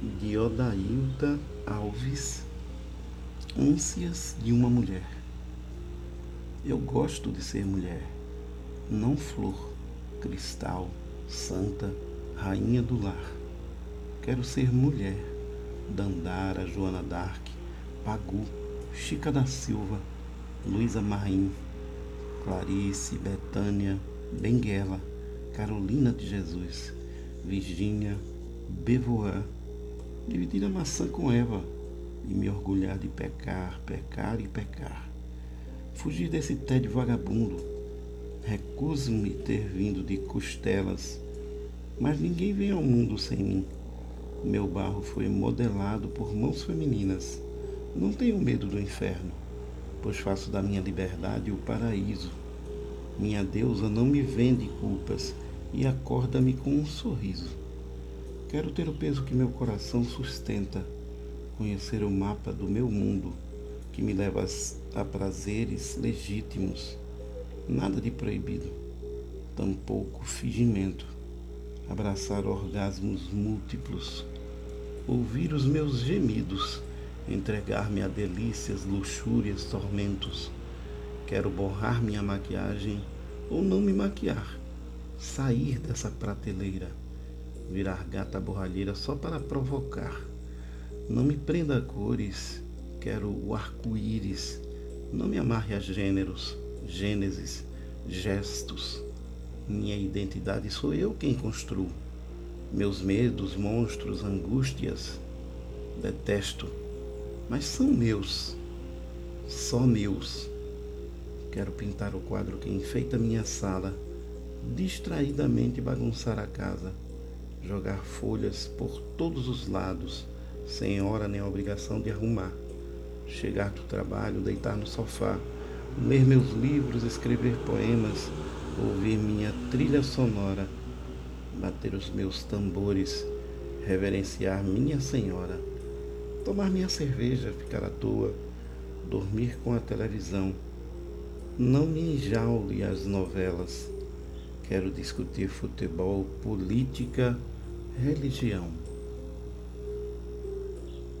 de Odailda Alves, Ânsias de uma Mulher. Eu gosto de ser mulher, não flor, cristal, santa, rainha do lar. Quero ser mulher, Dandara, Joana Dark, Pagu, Chica da Silva, Luísa Marim, Clarice, Betânia, Benguela, Carolina de Jesus, Virgínia, Bevoan, dividir a maçã com Eva e me orgulhar de pecar, pecar e pecar. Fugir desse tédio vagabundo. Recuso-me ter vindo de costelas, mas ninguém vem ao mundo sem mim. Meu barro foi modelado por mãos femininas. Não tenho medo do inferno, pois faço da minha liberdade o paraíso. Minha deusa não me vende culpas e acorda-me com um sorriso. Quero ter o peso que meu coração sustenta, conhecer o mapa do meu mundo que me leva a prazeres legítimos, nada de proibido, tampouco fingimento, abraçar orgasmos múltiplos, ouvir os meus gemidos, entregar-me a delícias, luxúrias, tormentos. Quero borrar minha maquiagem ou não me maquiar, sair dessa prateleira virar gata borralheira só para provocar. Não me prenda a cores, quero o arco-íris. Não me amarre a gêneros, gênesis, gestos. Minha identidade sou eu quem construo. Meus medos, monstros, angústias, detesto, mas são meus, só meus. Quero pintar o quadro que enfeita minha sala, distraidamente bagunçar a casa jogar folhas por todos os lados, sem hora nem obrigação de arrumar. Chegar do trabalho, deitar no sofá, ler meus livros, escrever poemas, ouvir minha trilha sonora, bater os meus tambores, reverenciar minha senhora, tomar minha cerveja, ficar à toa, dormir com a televisão. Não me enjaule as novelas. Quero discutir futebol, política, religião.